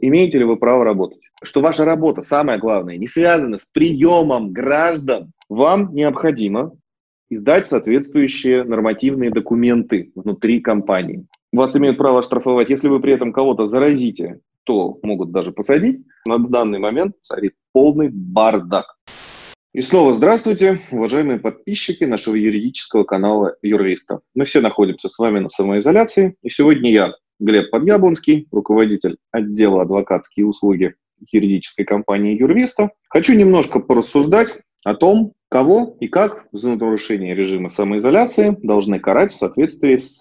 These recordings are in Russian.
имеете ли вы право работать. Что ваша работа, самое главное, не связана с приемом граждан. Вам необходимо издать соответствующие нормативные документы внутри компании. Вас имеют право штрафовать, если вы при этом кого-то заразите, то могут даже посадить. На данный момент царит полный бардак. И снова здравствуйте, уважаемые подписчики нашего юридического канала Юриста. Мы все находимся с вами на самоизоляции, и сегодня я, Глеб Подъяблонский, руководитель отдела адвокатские услуги юридической компании Юрвиста, хочу немножко порассуждать о том, кого и как за нарушение режима самоизоляции должны карать в соответствии с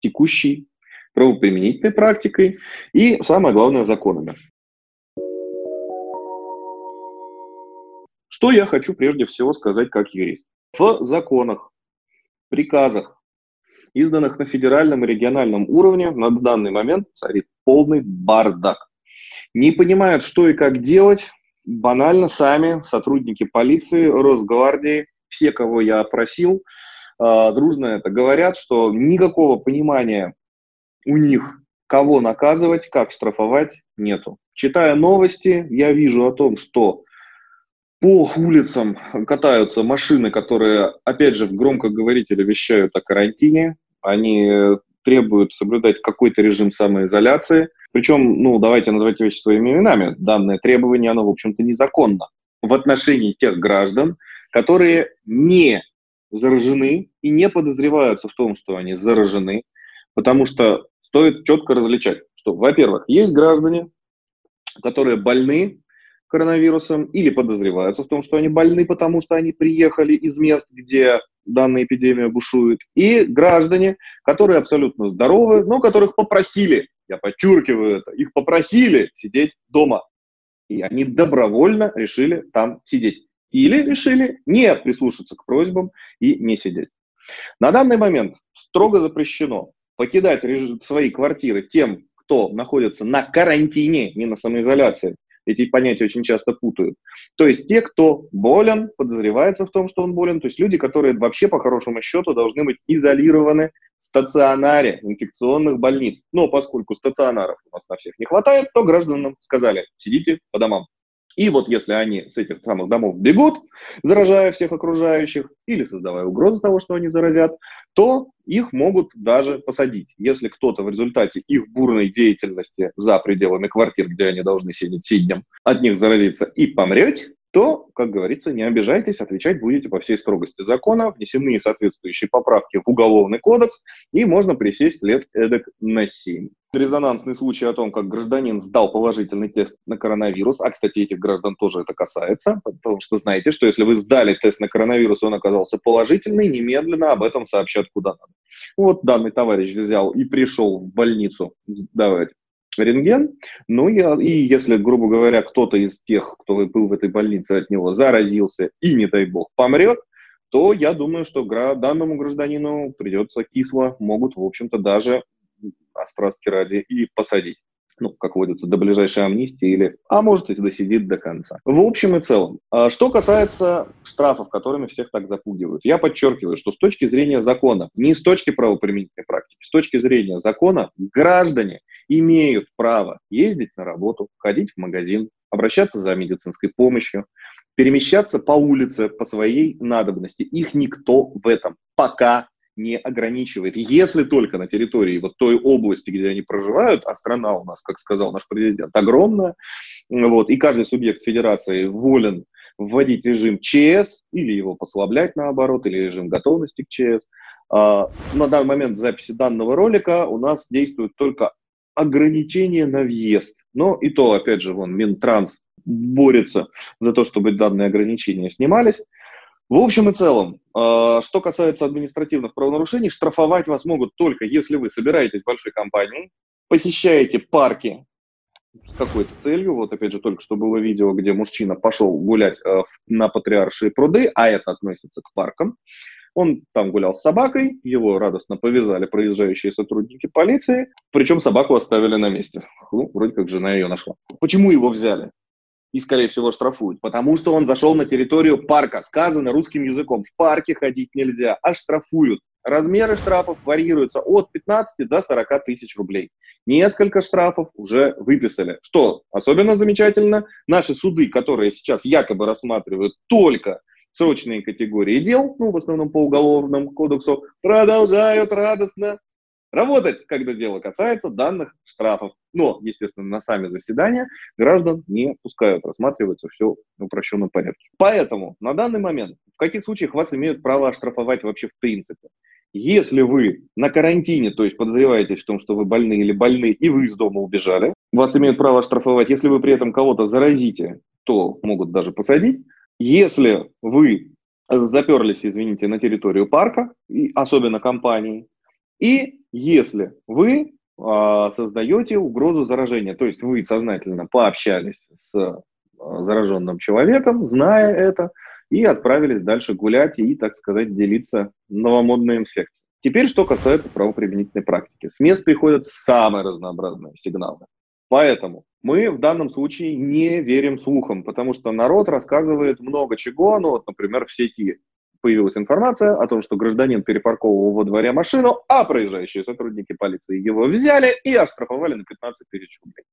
текущей правоприменительной практикой и, самое главное, законами. Что я хочу прежде всего сказать как юрист? В законах, приказах, изданных на федеральном и региональном уровне, на данный момент царит полный бардак. Не понимают, что и как делать, банально сами сотрудники полиции, Росгвардии, все, кого я опросил, а, дружно это говорят, что никакого понимания у них, кого наказывать, как штрафовать, нету. Читая новости, я вижу о том, что по улицам катаются машины, которые, опять же, в громкоговорителе вещают о карантине. Они требуют соблюдать какой-то режим самоизоляции. Причем, ну, давайте называть вещи своими именами. Данное требование, оно, в общем-то, незаконно в отношении тех граждан, которые не заражены и не подозреваются в том, что они заражены, потому что стоит четко различать, что, во-первых, есть граждане, которые больны коронавирусом или подозреваются в том, что они больны, потому что они приехали из мест, где данная эпидемия бушует, и граждане, которые абсолютно здоровы, но которых попросили, я подчеркиваю это, их попросили сидеть дома. И они добровольно решили там сидеть. Или решили не прислушаться к просьбам и не сидеть. На данный момент строго запрещено покидать свои квартиры тем, кто находится на карантине, не на самоизоляции. Эти понятия очень часто путают. То есть те, кто болен, подозревается в том, что он болен, то есть люди, которые вообще по хорошему счету должны быть изолированы в стационаре инфекционных больниц. Но поскольку стационаров у нас на всех не хватает, то гражданам сказали, сидите по домам. И вот если они с этих самых домов бегут, заражая всех окружающих или создавая угрозу того, что они заразят, то их могут даже посадить. Если кто-то в результате их бурной деятельности за пределами квартир, где они должны сидеть сиднем, от них заразится и помрет, то, как говорится, не обижайтесь, отвечать будете по всей строгости закона, внесены соответствующие поправки в Уголовный кодекс, и можно присесть лет эдак на 7. Резонансный случай о том, как гражданин сдал положительный тест на коронавирус, а, кстати, этих граждан тоже это касается, потому что знаете, что если вы сдали тест на коронавирус, он оказался положительный, немедленно об этом сообщат куда надо. Вот данный товарищ взял и пришел в больницу сдавать рентген. Ну и, и если, грубо говоря, кто-то из тех, кто был в этой больнице от него, заразился и, не дай бог, помрет, то я думаю, что данному гражданину придется кисло, могут, в общем-то, даже острастки ради и посадить ну, как водится, до ближайшей амнистии или, а может и досидит до конца. В общем и целом, а, что касается штрафов, которыми всех так запугивают, я подчеркиваю, что с точки зрения закона, не с точки правоприменительной практики, с точки зрения закона, граждане имеют право ездить на работу, ходить в магазин, обращаться за медицинской помощью, перемещаться по улице по своей надобности. Их никто в этом пока не ограничивает. Если только на территории вот той области, где они проживают, а страна у нас, как сказал наш президент, огромная, вот, и каждый субъект федерации волен вводить режим ЧС или его послаблять наоборот, или режим готовности к ЧС. А, на данный момент в записи данного ролика у нас действует только ограничение на въезд. Но и то, опять же, вон Минтранс борется за то, чтобы данные ограничения снимались. В общем и целом, э, что касается административных правонарушений, штрафовать вас могут только если вы собираетесь в большой компании, посещаете парки с какой-то целью. Вот опять же только что было видео, где мужчина пошел гулять э, на Патриаршие пруды, а это относится к паркам. Он там гулял с собакой, его радостно повязали проезжающие сотрудники полиции, причем собаку оставили на месте. Ну, вроде как жена ее нашла. Почему его взяли? И, скорее всего, штрафуют, потому что он зашел на территорию парка. Сказано русским языком, в парке ходить нельзя, а штрафуют. Размеры штрафов варьируются от 15 до 40 тысяч рублей. Несколько штрафов уже выписали. Что особенно замечательно, наши суды, которые сейчас якобы рассматривают только срочные категории дел, ну, в основном по уголовному кодексу, продолжают радостно работать, когда дело касается данных штрафов. Но, естественно, на сами заседания граждан не пускают, рассматривается все в упрощенном порядке. Поэтому на данный момент в каких случаях вас имеют право оштрафовать вообще в принципе? Если вы на карантине, то есть подозреваетесь в том, что вы больны или больны, и вы из дома убежали, вас имеют право оштрафовать. Если вы при этом кого-то заразите, то могут даже посадить. Если вы заперлись, извините, на территорию парка, и особенно компании, и если вы а, создаете угрозу заражения, то есть вы сознательно пообщались с а, зараженным человеком, зная это, и отправились дальше гулять и, так сказать, делиться новомодной инфекцией. Теперь, что касается правоприменительной практики. С мест приходят самые разнообразные сигналы. Поэтому мы в данном случае не верим слухам, потому что народ рассказывает много чего. Ну, вот, например, в сети появилась информация о том, что гражданин перепарковывал во дворе машину, а проезжающие сотрудники полиции его взяли и оштрафовали на 15 тысяч рублей.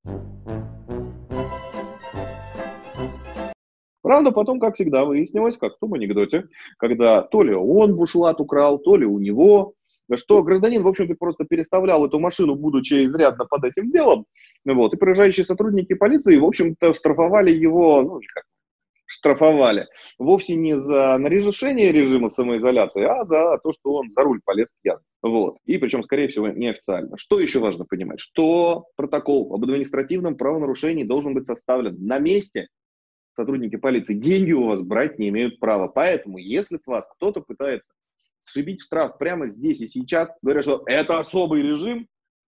Правда, потом, как всегда, выяснилось, как в том анекдоте, когда то ли он бушлат украл, то ли у него, что гражданин, в общем-то, просто переставлял эту машину, будучи изрядно под этим делом, вот, и проезжающие сотрудники полиции, в общем-то, штрафовали его, ну, как штрафовали, вовсе не за нарушение режима самоизоляции, а за то, что он за руль полез пьян. Вот. И причем, скорее всего, неофициально. Что еще важно понимать? Что протокол об административном правонарушении должен быть составлен на месте сотрудники полиции, деньги у вас брать не имеют права. Поэтому, если с вас кто-то пытается сшибить штраф прямо здесь и сейчас, говоря, что это особый режим,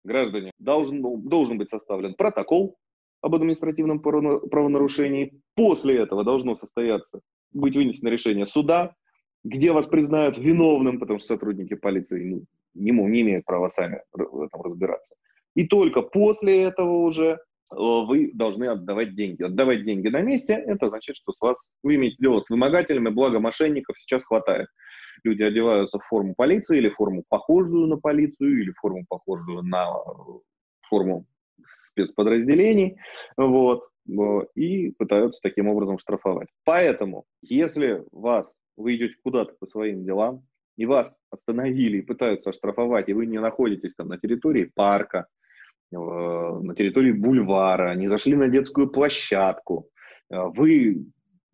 граждане, должен, должен быть составлен протокол об административном правонарушении. После этого должно состояться, быть вынесено решение суда, где вас признают виновным, потому что сотрудники полиции ну, не, не имеют права сами в этом разбираться. И только после этого уже Э, вы должны отдавать деньги. Отдавать деньги на месте, это значит, что с вас, вы имеете дело с вымогателями, благо мошенников сейчас хватает. Люди одеваются в форму полиции или форму похожую на полицию, или форму похожую на э, форму спецподразделений, вот, э, и пытаются таким образом штрафовать. Поэтому, если вас, вы идете куда-то по своим делам, и вас остановили и пытаются оштрафовать, и вы не находитесь там на территории парка, Э, на территории бульвара, не зашли на детскую площадку, э, вы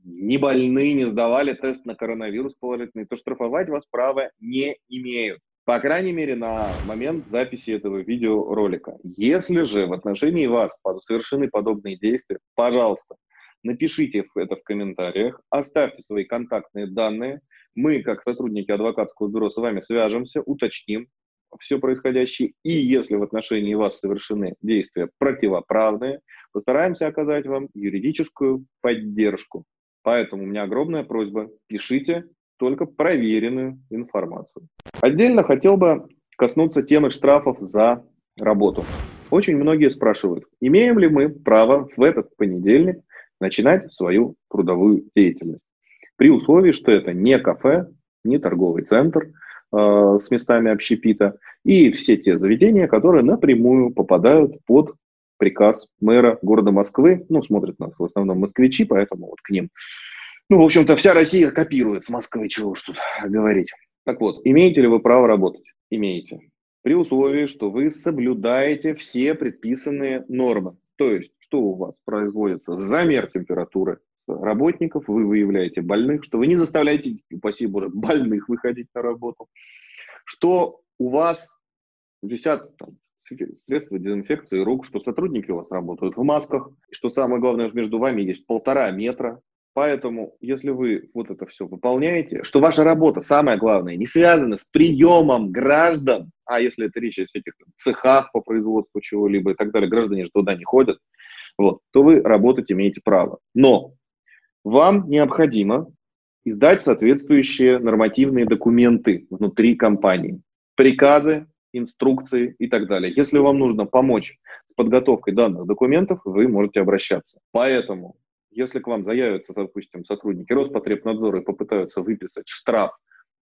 не больны, не сдавали тест на коронавирус положительный, то штрафовать вас права не имеют. По крайней мере, на момент записи этого видеоролика. Если же в отношении вас совершены подобные действия, пожалуйста, напишите это в комментариях, оставьте свои контактные данные. Мы, как сотрудники адвокатского бюро, с вами свяжемся, уточним, все происходящее, и если в отношении вас совершены действия противоправные, постараемся оказать вам юридическую поддержку. Поэтому у меня огромная просьба, пишите только проверенную информацию. Отдельно хотел бы коснуться темы штрафов за работу. Очень многие спрашивают, имеем ли мы право в этот понедельник начинать свою трудовую деятельность. При условии, что это не кафе, не торговый центр – Э, с местами общепита, и все те заведения, которые напрямую попадают под приказ мэра города Москвы. Ну, смотрят нас в основном москвичи, поэтому вот к ним. Ну, в общем-то, вся Россия копирует с Москвы, чего уж тут говорить. Так вот, имеете ли вы право работать? Имеете. При условии, что вы соблюдаете все предписанные нормы. То есть, что у вас производится? Замер температуры, работников, вы выявляете больных, что вы не заставляете, упаси Боже, больных выходить на работу, что у вас висят там, средства дезинфекции рук, что сотрудники у вас работают в масках, и что самое главное, между вами есть полтора метра. Поэтому, если вы вот это все выполняете, что ваша работа, самое главное, не связана с приемом граждан, а если это речь о всяких цехах по производству чего-либо и так далее, граждане же туда не ходят, вот, то вы работать имеете право. Но вам необходимо издать соответствующие нормативные документы внутри компании, приказы, инструкции и так далее. Если вам нужно помочь с подготовкой данных документов, вы можете обращаться. Поэтому, если к вам заявятся, допустим, сотрудники Роспотребнадзора и попытаются выписать штраф,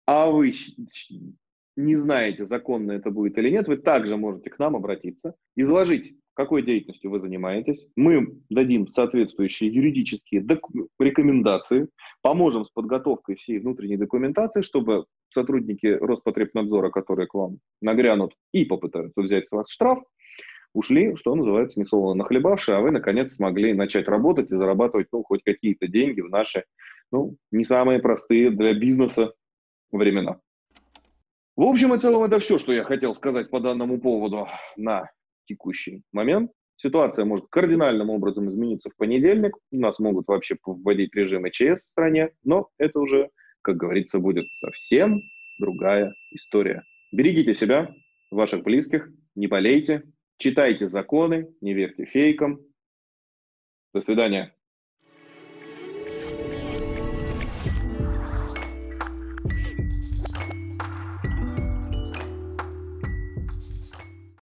а вы не знаете, законно это будет или нет, вы также можете к нам обратиться, изложить, какой деятельностью вы занимаетесь. Мы дадим соответствующие юридические рекомендации, поможем с подготовкой всей внутренней документации, чтобы сотрудники Роспотребнадзора, которые к вам нагрянут и попытаются взять с вас штраф, ушли, что называется, несолоно нахлебавшие, а вы, наконец, смогли начать работать и зарабатывать, ну, хоть какие-то деньги в наши, ну, не самые простые для бизнеса времена. В общем и целом, это все, что я хотел сказать по данному поводу на текущий момент. Ситуация может кардинальным образом измениться в понедельник. У нас могут вообще вводить режим ЧС в стране, но это уже, как говорится, будет совсем другая история. Берегите себя, ваших близких, не болейте, читайте законы, не верьте фейкам. До свидания.